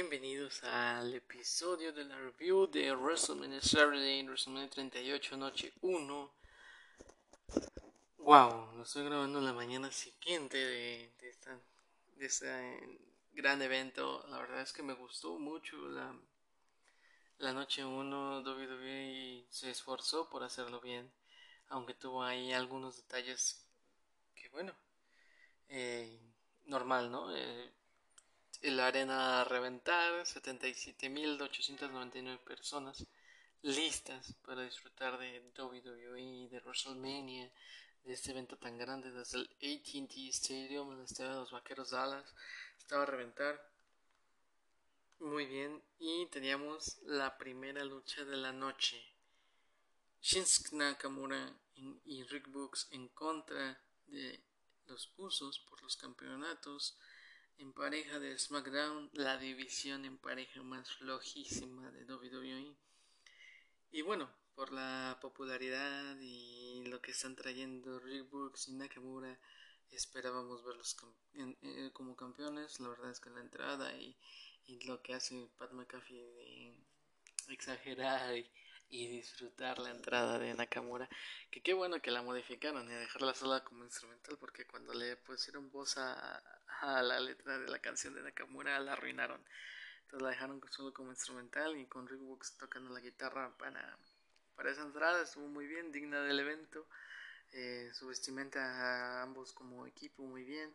Bienvenidos al episodio de la review de WrestleMania Saturday, WrestleMania 38, noche 1. Wow, lo estoy grabando la mañana siguiente de, este gran evento. La verdad es que me gustó mucho la, la noche 1. WWE se esforzó por hacerlo bien, aunque tuvo ahí algunos detalles que, bueno, eh, normal, ¿no? Eh, la arena a reventar, 77.899 personas listas para disfrutar de WWE, de WrestleMania, de este evento tan grande desde el ATT Stadium, el estadio de los Vaqueros Dallas, estaba a reventar. Muy bien, y teníamos la primera lucha de la noche. Shinsuke Nakamura y Rick Books en contra de los usos por los campeonatos en pareja de SmackDown, la división en pareja más flojísima de WWE. Y bueno, por la popularidad y lo que están trayendo Rick Books y Nakamura, esperábamos verlos eh, como campeones. La verdad es que la entrada y, lo que hace Pat McAfee de exagerar y, disfrutar la entrada de Nakamura, que qué bueno que la modificaron y dejarla sola como instrumental, porque cuando le pusieron voz a, a la letra de la canción de Nakamura la arruinaron. Entonces la dejaron solo como instrumental y con Rick Books tocando la guitarra para, para esa entrada. Estuvo muy bien, digna del evento. Eh, su vestimenta a ambos como equipo muy bien.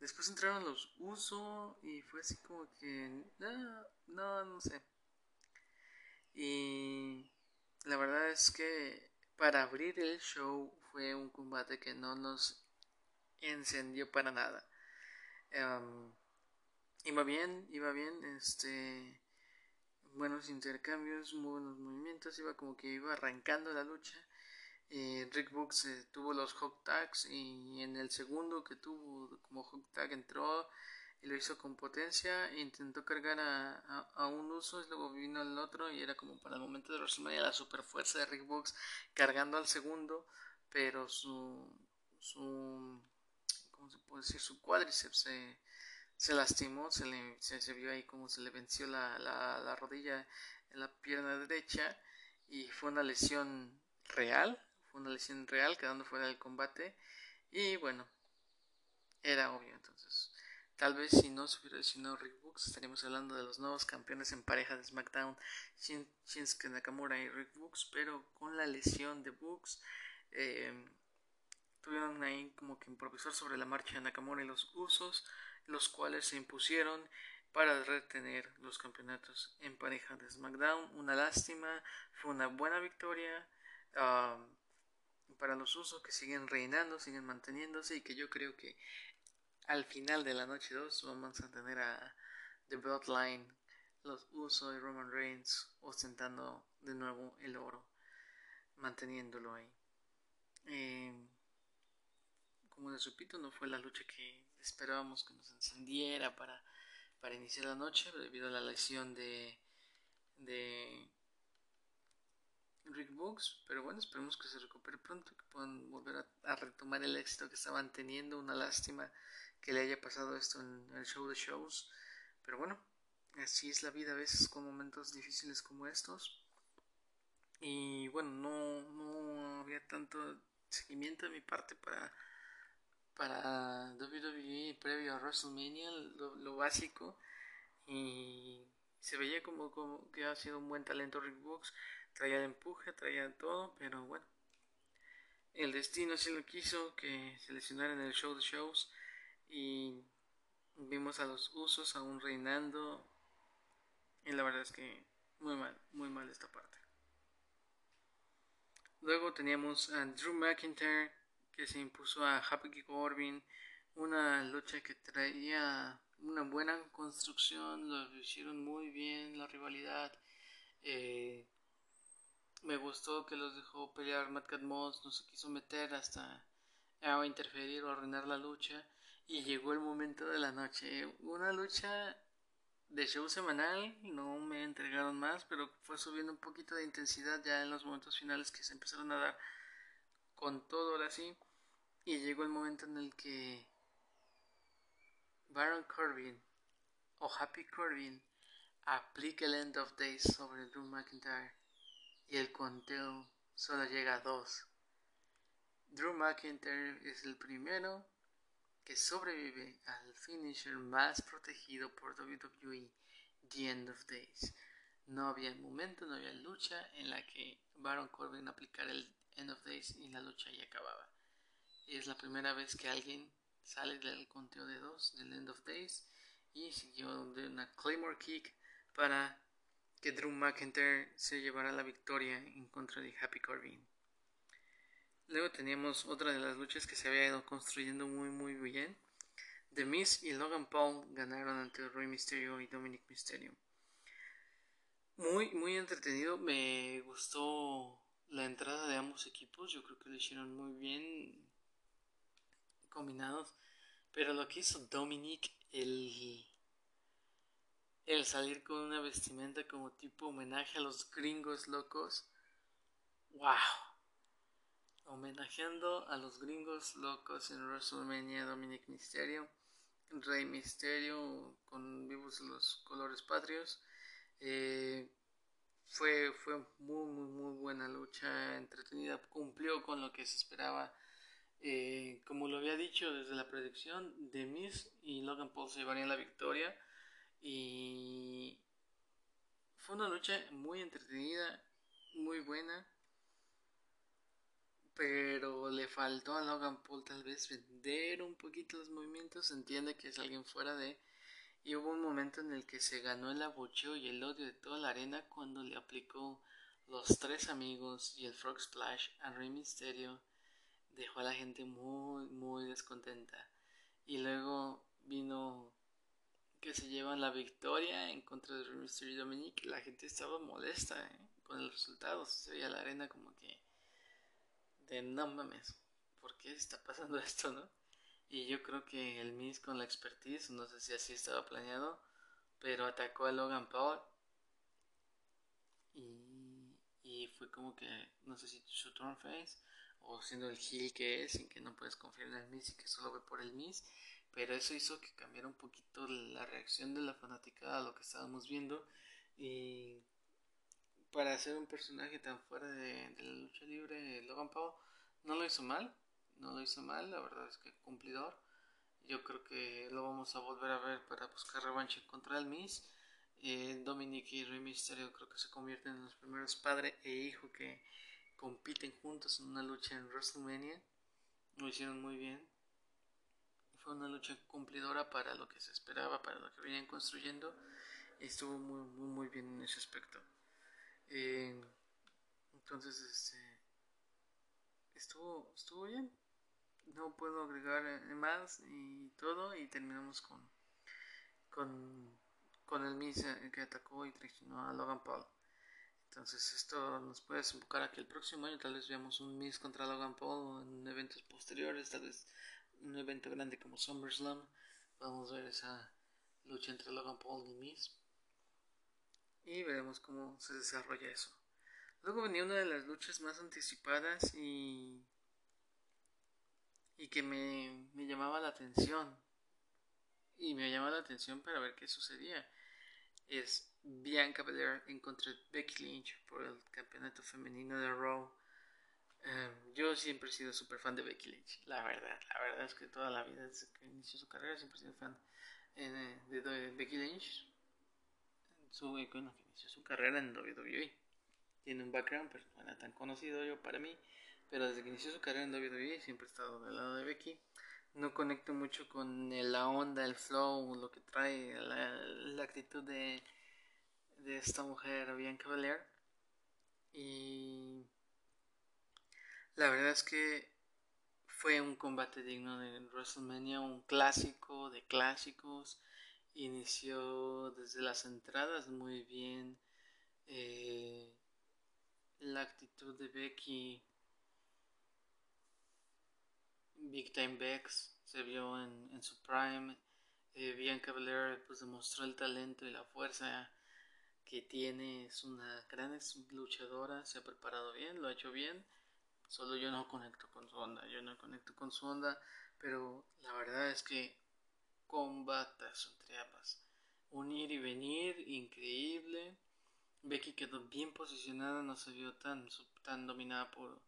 Después entraron los Uso y fue así como que... No, no, no sé. Y la verdad es que para abrir el show fue un combate que no nos encendió para nada. Um, iba bien, iba bien, este, buenos intercambios, buenos movimientos, iba como que iba arrancando la lucha. Eh, Rick Books eh, tuvo los hot tags y en el segundo que tuvo como hot tag entró y lo hizo con potencia e intentó cargar a, a, un uso y luego vino el otro y era como para el momento de WrestleMania la super fuerza de Rick Books cargando al segundo pero su su se puede decir? Su cuádriceps se, se lastimó, se, le, se, vio ahí como se le venció la, la, la rodilla en la pierna derecha y fue una lesión real, fue una lesión real quedando fuera del combate y bueno, era obvio entonces. Tal vez si no se hubiera lesionado Rick Books, estaríamos hablando de los nuevos campeones en pareja de SmackDown, Shinsuke Nakamura y Rick Books, pero con la lesión de Books, eh, tuvieron ahí como que improvisar sobre la marcha de Nakamura y los usos, los cuales se impusieron para retener los campeonatos en pareja de SmackDown. Una lástima, fue una buena victoria para los usos que siguen reinando, siguen manteniéndose y que yo creo que al final de la noche 2 vamos a tener a The Bloodline, los usos y Roman Reigns ostentando de nuevo el oro, manteniéndolo ahí. Eh, repito, no fue la lucha que esperábamos que nos encendiera para, para iniciar la noche debido a la lesión de, de Rick Books. Pero bueno, esperemos que se recupere pronto, que puedan volver a, retomar el éxito que estaban teniendo. Una lástima que le haya pasado esto en el show de shows. Pero bueno, así es la vida a veces con momentos difíciles como estos. Y bueno, no, no había tanto seguimiento de mi parte para para WWE previo a WrestleMania, lo, básico. Y se veía como, como, que ha sido un buen talento Rick Books. Traía el empuje, traía todo, pero bueno. El destino sí lo quiso que se lesionara en el show de shows. Y vimos a los usos aún reinando. Y la verdad es que muy mal, muy mal esta parte. Luego teníamos a Drew McIntyre que se impuso a Happy Corbin, una lucha que traía una buena construcción, lo hicieron muy bien, la rivalidad. Eh, me gustó que los dejó pelear Matt Moss, no se quiso meter hasta a interferir o arruinar la lucha. Y llegó el momento de la noche. Una lucha de show semanal, no me entregaron más, pero fue subiendo un poquito de intensidad ya en los momentos finales que se empezaron a dar con todo ahora sí. Y llegó el momento en el que Baron Corbin o Happy Corbin aplica el End of Days sobre Drew McIntyre y el conteo solo llega a dos. Drew McIntyre es el primero que sobrevive al finisher más protegido por WWE, The End of Days. No había momento, no había lucha en la que Baron Corbin aplicara el End of Days y la lucha ya acababa. Y es la primera vez que alguien sale del conteo de dos del End of Days y siguió de una Claymore Kick para que Drew McIntyre se llevara la victoria en contra de Happy Corbin. Luego teníamos otra de las luchas que se había ido construyendo muy muy bien. The Miz y Logan Paul ganaron ante Rey Mysterio y Dominic Mysterio. Muy muy entretenido, me gustó la entrada de ambos equipos, yo creo que lo hicieron muy bien combinados, pero lo que hizo Dominic el el salir con una vestimenta como tipo homenaje a los gringos locos. ¡Wow! Homenajeando a los gringos locos en WrestleMania Dominic Mysterio, Rey Mysterio con vivos los colores patrios. Eh, fue, fue muy, muy, muy buena lucha, entretenida, cumplió con lo que se esperaba. Eh, como lo había dicho desde la predicción, The Miz y Logan Paul se llevarían la victoria. Y fue una lucha muy entretenida, muy buena. Pero le faltó a Logan Paul tal vez vender un poquito los movimientos. entiende que es alguien fuera de. Y hubo un momento en el que se ganó el abucheo y el odio de toda la arena cuando le aplicó los tres amigos y el Frog Splash a Rey Mysterio. Dejó a la gente muy, muy descontenta. Y luego vino que se llevan la victoria en contra de Mysterio y Dominic, la gente estaba molesta ¿eh? con el resultado. Se veía la arena como que de no mames, ¿por qué está pasando esto, no? Y yo creo que el Miz con la expertise, no sé si así estaba planeado, pero atacó a Logan Paul y, y fue como que, no sé si su turn face o siendo el heel que es, en que no puedes confiar en el Miz y que solo ve por el Miz pero eso hizo que cambiara un poquito la reacción de la fanática a lo que estábamos viendo. Y para hacer un personaje tan fuera de, la lucha libre Logan Paul no lo hizo mal no lo hizo mal la verdad es que cumplidor. Yo creo que lo vamos a volver a ver para buscar revancha contra el Miss eh, Dominic y Rey Mysterio creo que se convierten en los primeros padre e hijo que compiten juntos en una lucha en WrestleMania lo hicieron muy bien fue una lucha cumplidora para lo que se esperaba, para lo que venían construyendo. Y estuvo muy, muy, muy bien en ese aspecto. Eh, entonces, este, estuvo, estuvo bien. No puedo agregar más y todo. Y terminamos con, con, con el Miz que atacó y traicionó a Logan Paul. Entonces esto nos puede desembocar a que el próximo año tal vez veamos un Miz contra Logan Paul en eventos posteriores, tal vez un evento grande como SummerSlam, vamos a ver esa lucha entre Logan Paul y Miz y veremos cómo se desarrolla eso. Luego venía una de las luchas más anticipadas y, y que me, me llamaba la atención. Y me llamaba la atención para ver qué sucedía. Es Bianca Belair en contra de Becky Lynch por el campeonato femenino de Raw. Em, yo siempre he sido súper fan de Becky Lynch, la verdad. La verdad es que toda la vida, desde que inició su carrera, siempre he sido fan eh, de, Becky Lynch. Su, bueno, que inició su carrera en WWE. Tiene un background, pero no era tan conocido yo para mí. Pero desde que inició su carrera en WWE siempre he estado del lado de Becky. No conecto mucho con la onda, el flow, lo que trae, la, actitud de, de esta mujer, Bianca Belair. Y la verdad es que fue un combate digno de WrestleMania, un clásico de clásicos. Inició desde las entradas muy bien. Eh, la actitud de Becky, Big Time Bex, se vio en, su prime. Eh, Bianca Belair pues demostró el talento y la fuerza que tiene. Es una gran luchadora, se ha preparado bien, lo ha hecho bien Solo yo no conecto con su onda, yo no conecto con su onda, pero la verdad es que combatas entre ambas. un ir y venir increíble. Becky quedó bien posicionada, no se vio tan, tan dominada por,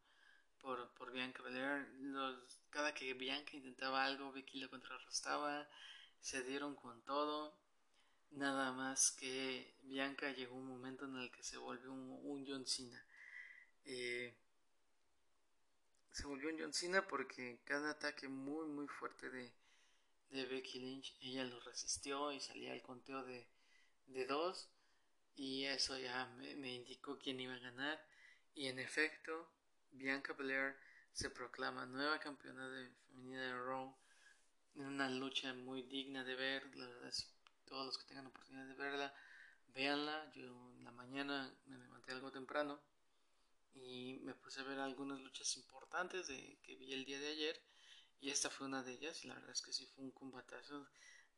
por, por Bianca Belair. Los, cada que Bianca intentaba algo, Becky lo contrarrestaba, se dieron con todo. Nada más que Bianca llegó un momento en el que se volvió un, un John Cena. Eh, se volvió un John Cena porque cada ataque muy muy fuerte de, Becky Lynch, ella lo resistió y salía el conteo de, de dos. Y eso ya me, me, indicó quién iba a ganar. Y en efecto Bianca Belair se proclama nueva campeona de femenina de Raw. En una lucha muy digna de ver la verdad es todos los que tengan oportunidad de verla véanla. Yo en la mañana me levanté algo temprano y me puse a ver algunas luchas importantes de, que vi el día de ayer y esta fue una de ellas y la verdad es que sí fue un combatazo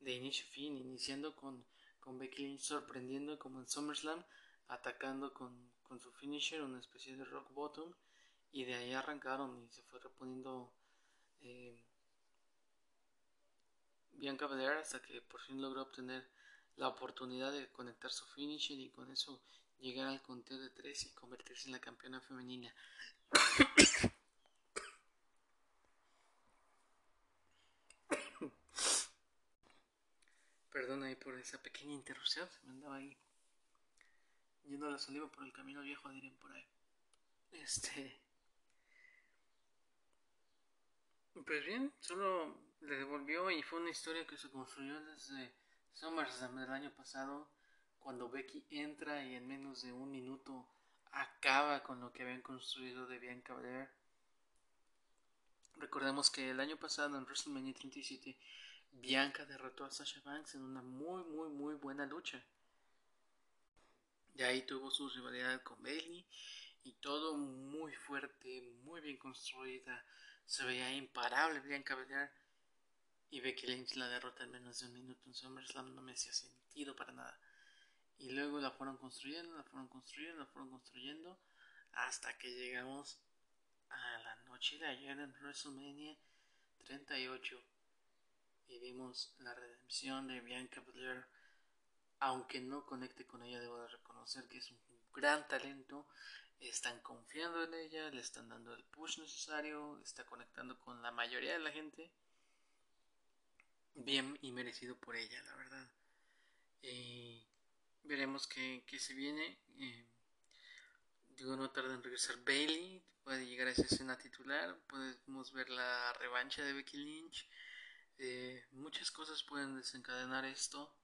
de inicio a fin, iniciando con, con Becky Lynch sorprendiendo como en SummerSlam, atacando con, con su finisher, una especie de rock bottom y de ahí arrancaron y se fue reponiendo eh, Bianca Belair hasta que por fin logró obtener la oportunidad de conectar su finisher y con eso llegar al conteo de tres y convertirse en la campeona femenina. Perdón ahí por esa pequeña interrupción, se me andaba ahí yendo a la saliva por el camino viejo, dirían por ahí. Este. Pues bien, solo le devolvió y fue una historia que se construyó desde SummerSlam del año pasado, cuando Becky entra y en menos de un minuto acaba con lo que habían construido de Bianca Belair. Recordemos que el año pasado en WrestleMania 37 Bianca derrotó a Sasha Banks en una muy muy muy buena lucha. De ahí tuvo su rivalidad con Bailey y todo muy fuerte, muy bien construida. Se veía imparable Bianca Belair y Becky Lynch la derrota en menos de un minuto en SummerSlam no me hacía sentido para nada. Y luego la fueron construyendo, la fueron construyendo, la fueron construyendo hasta que llegamos a la noche de ayer en WrestleMania 38 y vimos la redención de Bianca Belair. Aunque no conecte con ella, debo de reconocer que es un gran talento. Están confiando en ella, le están dando el push necesario, está conectando con la mayoría de la gente. Bien y merecido por ella, la verdad. Y veremos qué, se viene. Eh, digo, no tarda en regresar Bailey, puede llegar a esa escena titular. Podemos ver la revancha de Becky Lynch. Eh, muchas cosas pueden desencadenar esto.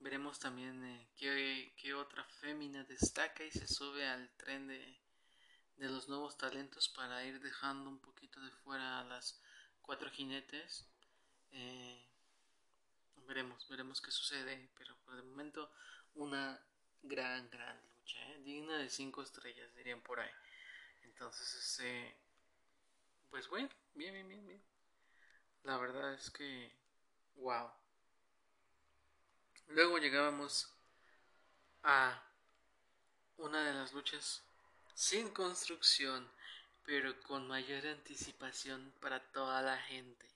Veremos también eh, qué, otra fémina destaca y se sube al tren de, los nuevos talentos para ir dejando un poquito de fuera a las cuatro jinetes. Eh, veremos, veremos qué sucede, pero por el momento una gran, gran lucha, digna de cinco estrellas, dirían por ahí. Entonces, este, pues bueno, bien, bien, bien, bien. La verdad es que, wow. Luego llegábamos a una de las luchas sin construcción, pero con mayor anticipación para toda la gente.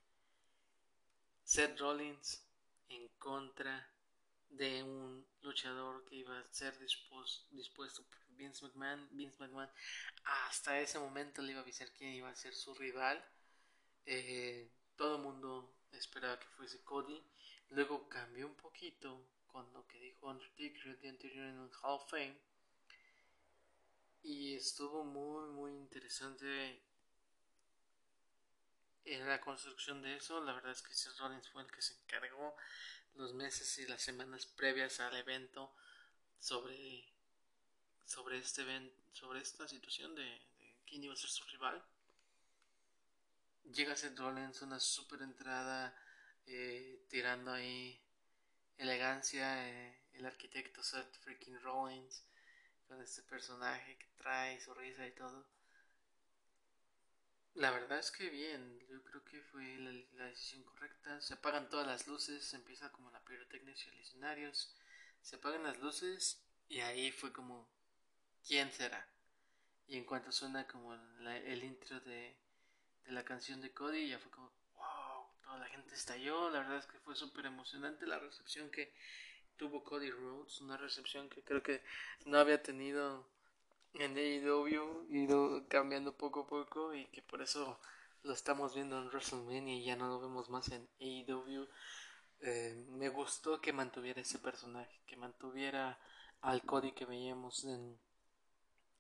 Seth Rollins en contra de un luchador que iba a ser dispuesto, por Vince McMahon. Vince McMahon hasta ese momento le iba a avisar quién iba a ser su rival. Eh, todo el mundo esperaba que fuese Cody. Luego cambió un poquito con lo que dijo Undertaker el día anterior en el Hall of Fame. Y estuvo muy, muy interesante en la construcción de eso. La verdad es que Seth Rollins fue el que se encargó los meses y las semanas previas al evento sobre, sobre, este sobre esta situación de, de quién iba a ser su rival llega Seth Rollins, una super entrada, eh, tirando ahí elegancia, eh, el arquitecto Seth freaking Rollins, con este personaje que trae su risa y todo. La verdad es que bien, yo creo que fue la, decisión correcta. Se apagan todas las luces, se empieza como la pirotecnia y los escenarios, se apagan las luces y ahí fue como, ¿quién será? Y en cuanto suena como el intro de la canción de Cody ya fue como, wow, toda la gente estalló, la verdad es que fue súper emocionante la recepción que, tuvo Cody Rhodes, una recepción que creo que no había tenido en AEW, ido cambiando poco a poco y que por eso lo estamos viendo en WrestleMania y ya no lo vemos más en AEW. Eh, me gustó que mantuviera ese personaje, que mantuviera al Cody que veíamos en,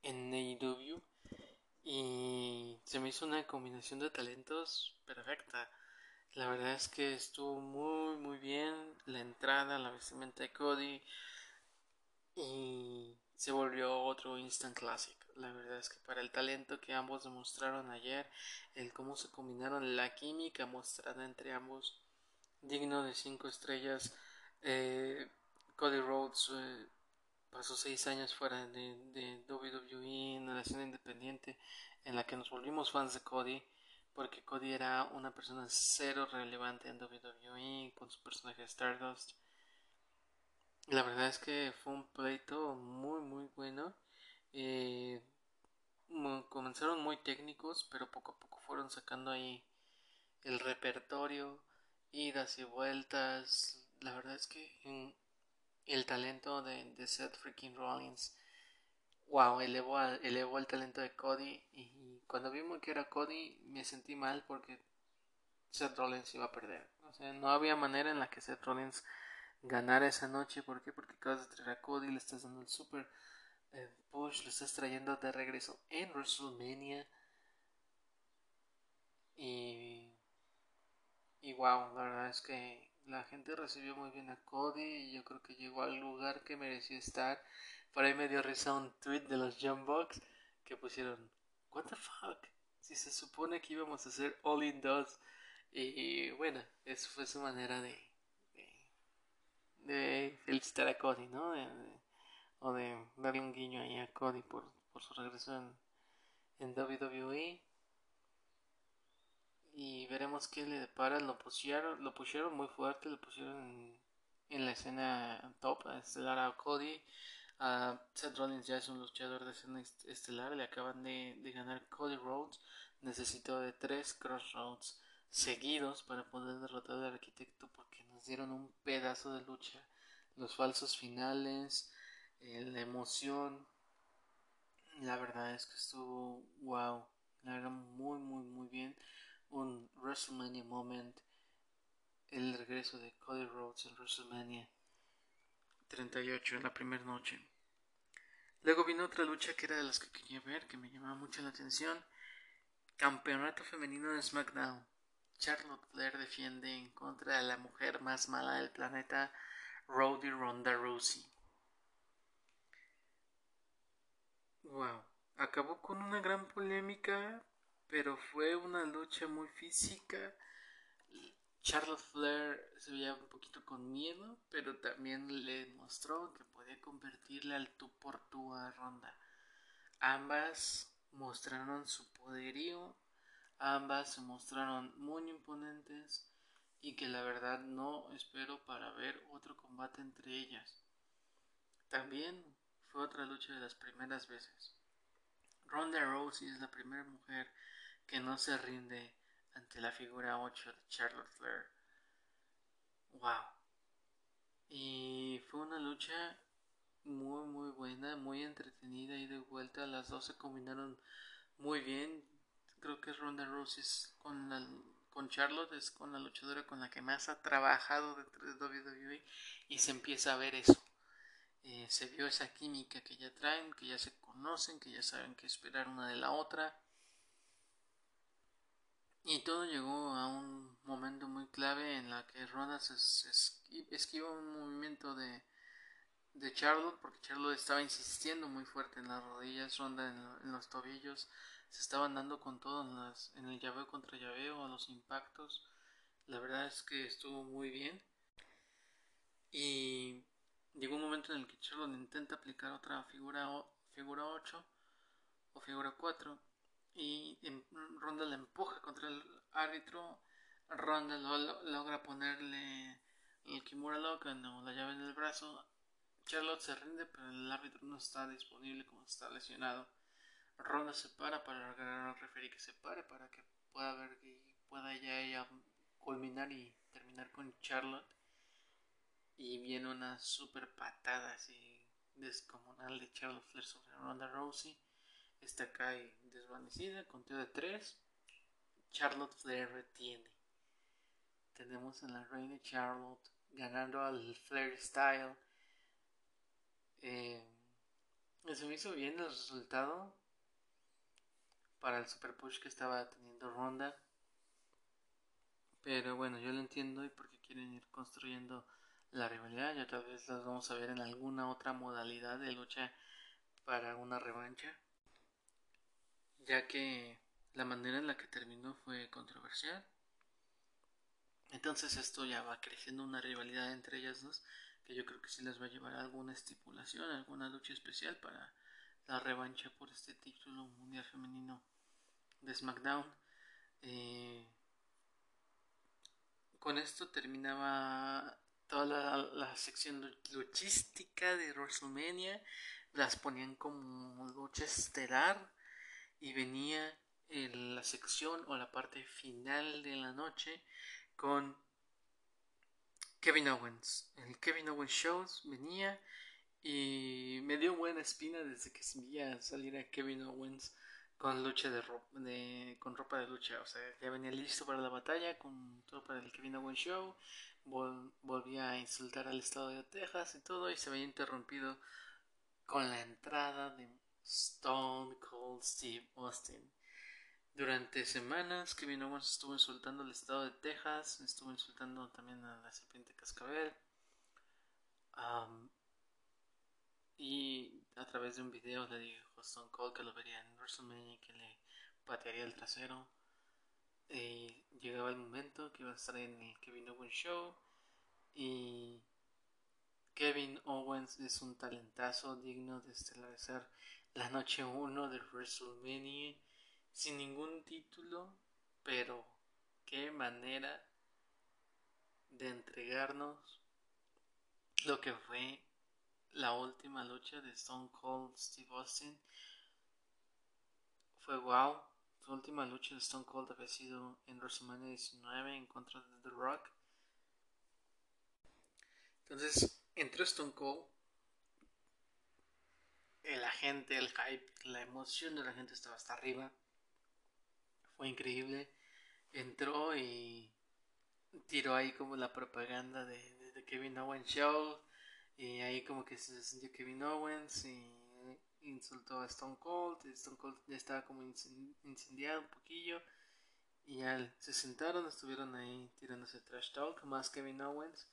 en AEW y se me hizo una combinación de talentos perfecta. La verdad es que estuvo muy muy bien la entrada, la vestimenta de Cody y se volvió otro instant classic. La verdad es que para el talento que ambos demostraron ayer, el cómo se combinaron la química mostrada entre ambos, digno de cinco estrellas. Eh, Cody Rhodes eh, pasó seis años fuera de, WWE en la escena independiente en la que nos volvimos fans de Cody porque Cody era una persona cero relevante en WWE con su personaje Stardust. La verdad es que fue un pleito muy muy bueno. Eh, comenzaron muy técnicos, pero poco a poco fueron sacando ahí el repertorio, idas y vueltas. La verdad es que el talento de, Seth freaking Rollins, wow, elevó, elevó el talento de Cody y cuando vimos que era Cody me sentí mal porque Seth Rollins iba a perder. O sea, no había manera en la que Seth Rollins ganara esa noche. ¿Por qué? Porque acabas de traer a Cody, le estás dando el super eh, push, lo estás trayendo de regreso en WrestleMania. Y, y wow, la verdad es que la gente recibió muy bien a Cody y yo creo que llegó al lugar que merecía estar. Por ahí me dio risa un tweet de los Jump Box que pusieron what the fuck, si se supone que íbamos a hacer All In Dos. Y bueno, eso fue su manera de, de, felicitar a Cody, ¿no? o de darle un guiño ahí a Cody por, por su regreso en, en WWE. Y veremos qué le depara. Lo pusieron, lo pusieron muy fuerte, lo pusieron en, en la escena top, estelar a Cody. Uh, Seth Rollins ya es un luchador de escena estelar, le acaban de, ganar Cody Rhodes, necesitó de tres crossroads seguidos para poder derrotar al arquitecto porque nos dieron un pedazo de lucha, los falsos finales, eh, la emoción, la verdad es que estuvo wow, la verdad muy muy muy bien, un WrestleMania moment, el regreso de Cody Rhodes en WrestleMania 38 en la primera noche. Luego vino otra lucha que era de las que quería ver, que me llamaba mucho la atención. Campeonato femenino de SmackDown. Charlotte Flair defiende en contra de la mujer más mala del planeta, Rowdy Ronda Rousey. Wow. Acabó con una gran polémica, pero fue una lucha muy física Charlotte Flair se veía un poquito con miedo, pero también le mostró que podía convertirle al tú por tú a Ronda. Ambas mostraron su poderío, ambas se mostraron muy imponentes y que la verdad no espero para ver otro combate entre ellas. También fue otra lucha de las primeras veces. Ronda Rousey es la primera mujer que no se rinde ante la figura 8 de Charlotte Flair. Wow. Y fue una lucha muy muy buena, muy entretenida y de vuelta. Las dos se combinaron muy bien. Creo que Ronda Rousey con la con Charlotte es con la luchadora con la que más ha trabajado dentro de WWE y se empieza a ver eso. Eh, se vio esa química que ya traen, que ya se conocen, que ya saben qué esperar una de la otra. Y todo llegó a un momento muy clave en la que Ronda se, esquiva un movimiento de, de Charlotte porque Charlotte estaba insistiendo muy fuerte en las rodillas, Ronda en, los tobillos, se estaban dando con todo en, el llaveo contra llaveo, los impactos. La verdad es que estuvo muy bien. Y llegó un momento en el que Charlotte intenta aplicar otra figura, figura 8 o figura 4 y Ronda la empuja contra el árbitro. Ronda logra ponerle el Kimura Lock o la llave en el brazo. Charlotte se rinde, pero el árbitro no está disponible como está lesionado. Ronda se para para al referee que se pare para que pueda ver que pueda ya ella culminar y terminar con Charlotte. y viene una super patada así descomunal de Charlotte Flair sobre Ronda Rousey. Esta cae desvanecida, conteo de 3. Charlotte Flair retiene. Tenemos a la reina Charlotte ganando al Flair Style. Eh, se me hizo bien el resultado para el super push que estaba teniendo Ronda. Pero bueno, yo lo entiendo y porque quieren ir construyendo la rivalidad y otra vez las vamos a ver en alguna otra modalidad de lucha para una revancha. Ya que la manera en la que terminó fue controversial. Entonces esto ya va creciendo una rivalidad entre ellas dos que yo creo que sí les va a llevar a alguna estipulación, alguna lucha especial para la revancha por este título mundial femenino de SmackDown. Eh, con esto terminaba toda la, sección luchística de WrestleMania. Las ponían como lucha estelar y venía en la sección o la parte final de la noche con Kevin Owens. El Kevin Owens Shows venía y me dio buena espina desde que veía salir a Kevin Owens con lucha de ropa, con ropa de lucha. O sea, ya venía listo para la batalla con todo para el Kevin Owens Show. volvía a insultar al estado de Texas y todo y se había interrumpido con la entrada de Stone Cold Steve Austin. Durante semanas Kevin Owens estuvo insultando al estado de Texas, estuvo insultando también a la serpiente cascabel. A través de un video le dijo Stone Cold que lo vería en WrestleMania y que le patearía el trasero. Llegaba el momento que iba a estar en el Kevin Owens Show. Y Kevin Owens es un talentazo digno de estelarizar la noche 1 de WrestleMania sin ningún título, pero qué manera de entregarnos lo que fue la última lucha de Stone Cold Steve Austin. Fue wow. Su última lucha de Stone Cold había sido en WrestleMania 19 en contra de The Rock. Entonces entró Stone Cold. La gente, el hype, la emoción de la gente estaba hasta arriba fue increíble. Entró y tiró ahí como la propaganda de, Kevin Owens Show. Y ahí como que se sintió Kevin Owens y insultó a Stone Cold. Stone Cold ya estaba como incendiado un poquillo. Y ya se sentaron, estuvieron ahí tirándose trash talk, más Kevin Owens.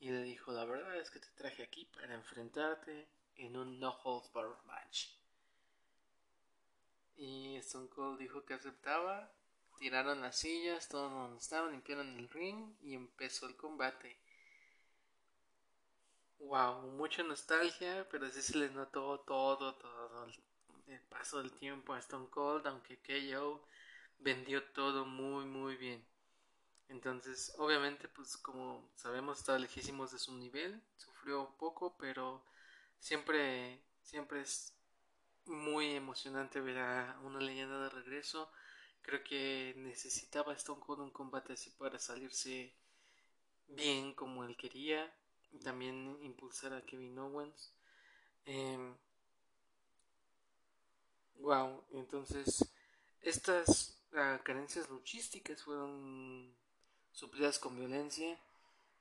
Y le dijo, la verdad es que te traje aquí para enfrentarte en un no holds barred match. Y Stone Cold dijo que aceptaba. Tiraron las sillas, todos donde estaban, limpiaron el ring y empezó el combate. Wow, mucha nostalgia, pero sí se les notó todo, todo el, paso del tiempo a Stone Cold, aunque KO vendió todo muy, muy bien. Entonces, obviamente, pues como sabemos, está lejísimos de su nivel, sufrió poco, pero siempre, siempre es muy emocionante ver a una leyenda de regreso. Creo que necesitaba Stone Cold un combate así para salirse bien como él quería. También impulsar a Kevin Owens. wow, em, entonces estas ah, carencias luchísticas fueron suplidas con violencia.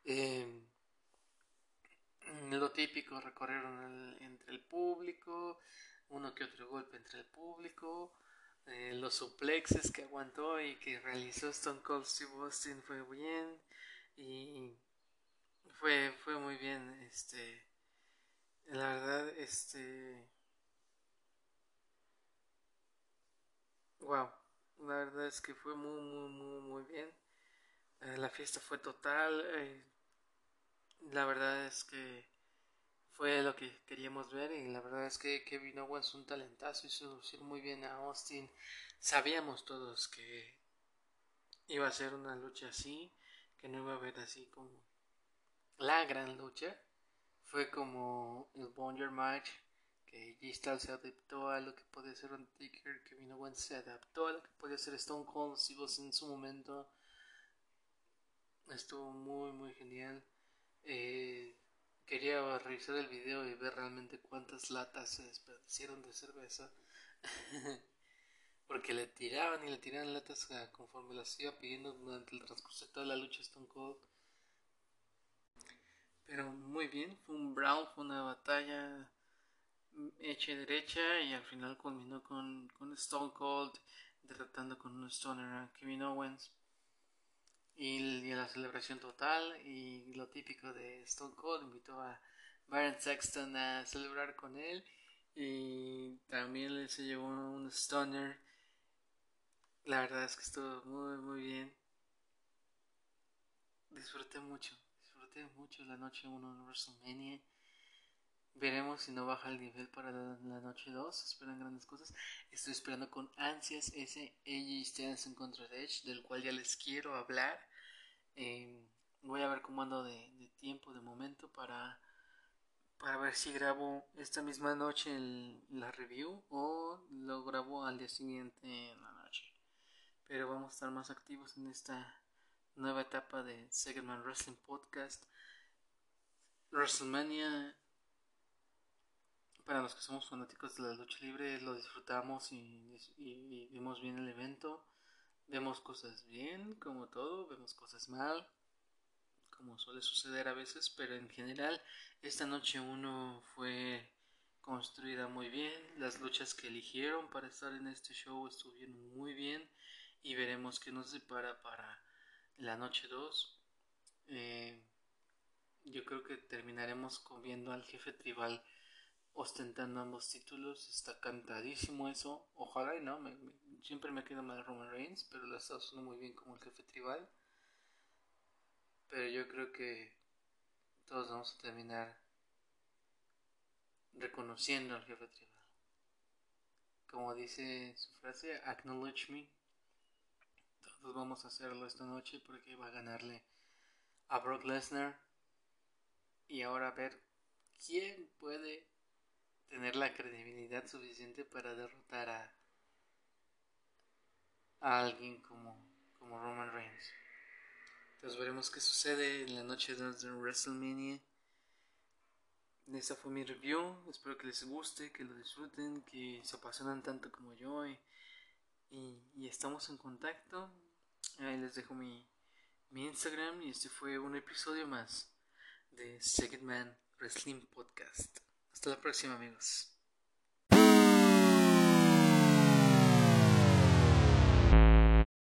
Em, lo típico, recorrieron entre el público, uno que otro golpe entre el público, eh, los suplexes que aguantó y que realizó Stone Cold Steve Austin fue bien y fue fue muy bien este la verdad este wow la verdad es que fue muy muy muy muy bien. Eh, la fiesta fue total eh, la verdad es que fue lo que queríamos ver y la verdad es que Kevin Owens un talentazo hizo lucir muy bien a Austin. Sabíamos todos que iba a ser una lucha así que no iba a haber así como la gran lucha fue como el Wonder Match que G se adaptó a lo que podía ser Undertaker Kevin Owens se adaptó a lo que podía ser Stone Cold vos en su momento estuvo muy muy genial Eh, quería revisar el video y ver realmente cuántas latas se desperdiciaron de cerveza. Porque le tiraban y le tiraban latas conforme las iba pidiendo durante el transcurso de toda la lucha Stone Cold. Pero muy bien, fue un Brown, fue una batalla hecha y derecha y al final culminó con, con Stone Cold derrotando con un Stoner a Kevin Owens. Y, la celebración total y lo típico de Stone Cold invitó a Baron Sexton a celebrar con él y también se llevó un Stoner. La verdad es que estuvo muy muy bien. Disfruté mucho, disfruté mucho la noche 1 en WrestleMania. Veremos si no baja el nivel para la, noche 2. Esperan grandes cosas. Estoy esperando con ansias ese AJ Styles en contra Edge, del cual ya les quiero hablar. Em, voy a ver cómo ando de, tiempo, de momento, para, para ver si grabo esta misma noche la review o lo grabo al día siguiente en la noche. Pero vamos a estar más activos en esta nueva etapa de Segment Wrestling Podcast. WrestleMania para los que somos fanáticos de la lucha libre lo disfrutamos y, y, vemos bien el evento. Vemos cosas bien, como todo, vemos cosas mal, como suele suceder a veces, pero en general esta noche uno fue construida muy bien. Las luchas que eligieron para estar en este show estuvieron muy bien y veremos qué nos separa para la noche 2. Eh, yo creo que terminaremos viendo al jefe tribal ostentando ambos títulos. Está cantadísimo eso. Ojalá y no. siempre me queda mal Roman Reigns, pero lo está usando muy bien como el jefe tribal. Pero yo creo que todos vamos a terminar reconociendo al jefe tribal. Como dice su frase, acknowledge me. Todos vamos a hacerlo esta noche porque va a ganarle a Brock Lesnar. Y ahora a ver quién puede tener la credibilidad suficiente para derrotar a, alguien como, como Roman Reigns. Entonces veremos qué sucede en la noche de WrestleMania. Esta fue mi review. Espero que les guste, que lo disfruten, que se apasionan tanto como yo. Y, y, estamos en contacto. Ahí les dejo mi, mi Instagram. Y este fue un episodio más de Second Man Wrestling Podcast. Hasta la próxima amigos.